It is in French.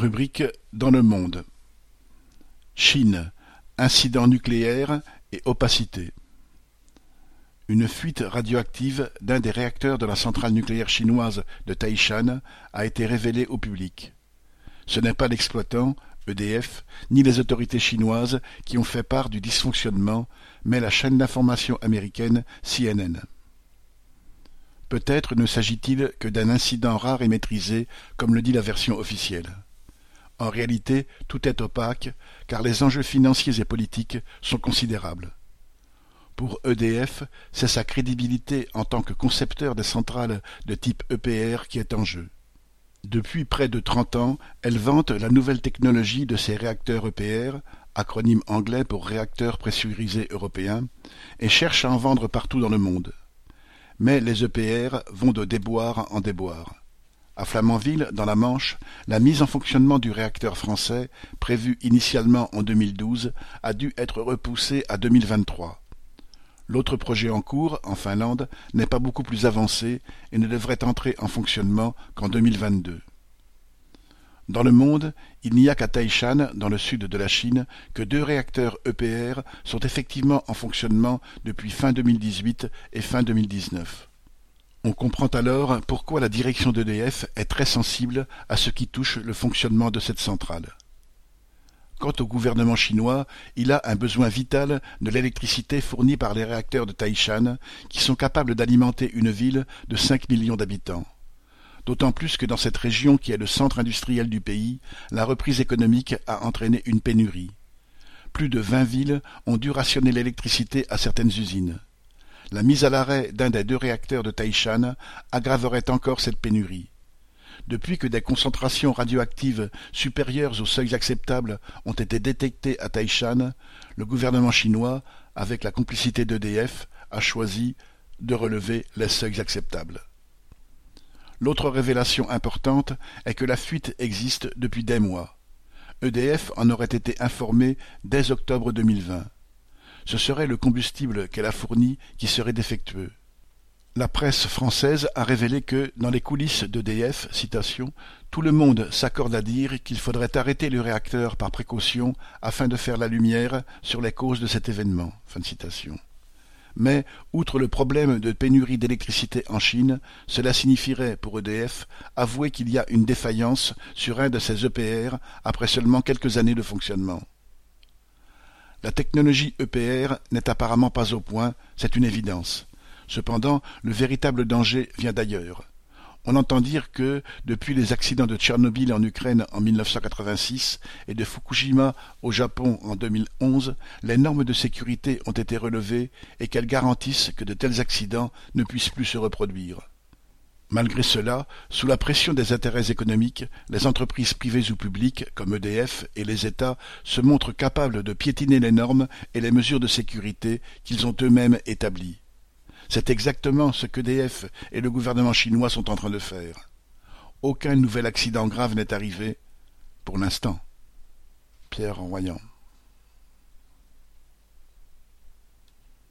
Rubrique dans le monde. Chine, incident nucléaire et opacité. Une fuite radioactive d'un des réacteurs de la centrale nucléaire chinoise de Taishan a été révélée au public. Ce n'est pas l'exploitant, EDF, ni les autorités chinoises qui ont fait part du dysfonctionnement, mais la chaîne d'information américaine CNN. Peut-être ne s'agit-il que d'un incident rare et maîtrisé, comme le dit la version officielle. En réalité, tout est opaque, car les enjeux financiers et politiques sont considérables. Pour EDF, c'est sa crédibilité en tant que concepteur des centrales de type EPR qui est en jeu. Depuis près de trente ans, elle vante la nouvelle technologie de ses réacteurs EPR, acronyme anglais pour réacteurs pressurisés européens, et cherche à en vendre partout dans le monde. Mais les EPR vont de déboire en déboire. À Flamanville, dans la Manche, la mise en fonctionnement du réacteur français, prévue initialement en 2012, a dû être repoussée à 2023. L'autre projet en cours, en Finlande, n'est pas beaucoup plus avancé et ne devrait entrer en fonctionnement qu'en 2022. Dans le monde, il n'y a qu'à Taishan, dans le sud de la Chine, que deux réacteurs EPR sont effectivement en fonctionnement depuis fin 2018 et fin 2019. On comprend alors pourquoi la direction d'EDF est très sensible à ce qui touche le fonctionnement de cette centrale. Quant au gouvernement chinois, il a un besoin vital de l'électricité fournie par les réacteurs de Taishan, qui sont capables d'alimenter une ville de cinq millions d'habitants. D'autant plus que dans cette région qui est le centre industriel du pays, la reprise économique a entraîné une pénurie. Plus de vingt villes ont dû rationner l'électricité à certaines usines. La mise à l'arrêt d'un des deux réacteurs de Taishan aggraverait encore cette pénurie. Depuis que des concentrations radioactives supérieures aux seuils acceptables ont été détectées à Taishan, le gouvernement chinois, avec la complicité d'EDF, a choisi de relever les seuils acceptables. L'autre révélation importante est que la fuite existe depuis des mois. EDF en aurait été informé dès octobre 2020 ce serait le combustible qu'elle a fourni qui serait défectueux. La presse française a révélé que, dans les coulisses d'EDF, citation, tout le monde s'accorde à dire qu'il faudrait arrêter le réacteur par précaution afin de faire la lumière sur les causes de cet événement. Mais, outre le problème de pénurie d'électricité en Chine, cela signifierait pour EDF avouer qu'il y a une défaillance sur un de ses EPR après seulement quelques années de fonctionnement. La technologie EPR n'est apparemment pas au point, c'est une évidence. Cependant, le véritable danger vient d'ailleurs. On entend dire que, depuis les accidents de Tchernobyl en Ukraine en 1986 et de Fukushima au Japon en 2011, les normes de sécurité ont été relevées et qu'elles garantissent que de tels accidents ne puissent plus se reproduire. Malgré cela, sous la pression des intérêts économiques, les entreprises privées ou publiques, comme EDF et les États, se montrent capables de piétiner les normes et les mesures de sécurité qu'ils ont eux-mêmes établies. C'est exactement ce qu'EDF et le gouvernement chinois sont en train de faire. Aucun nouvel accident grave n'est arrivé, pour l'instant. Pierre en.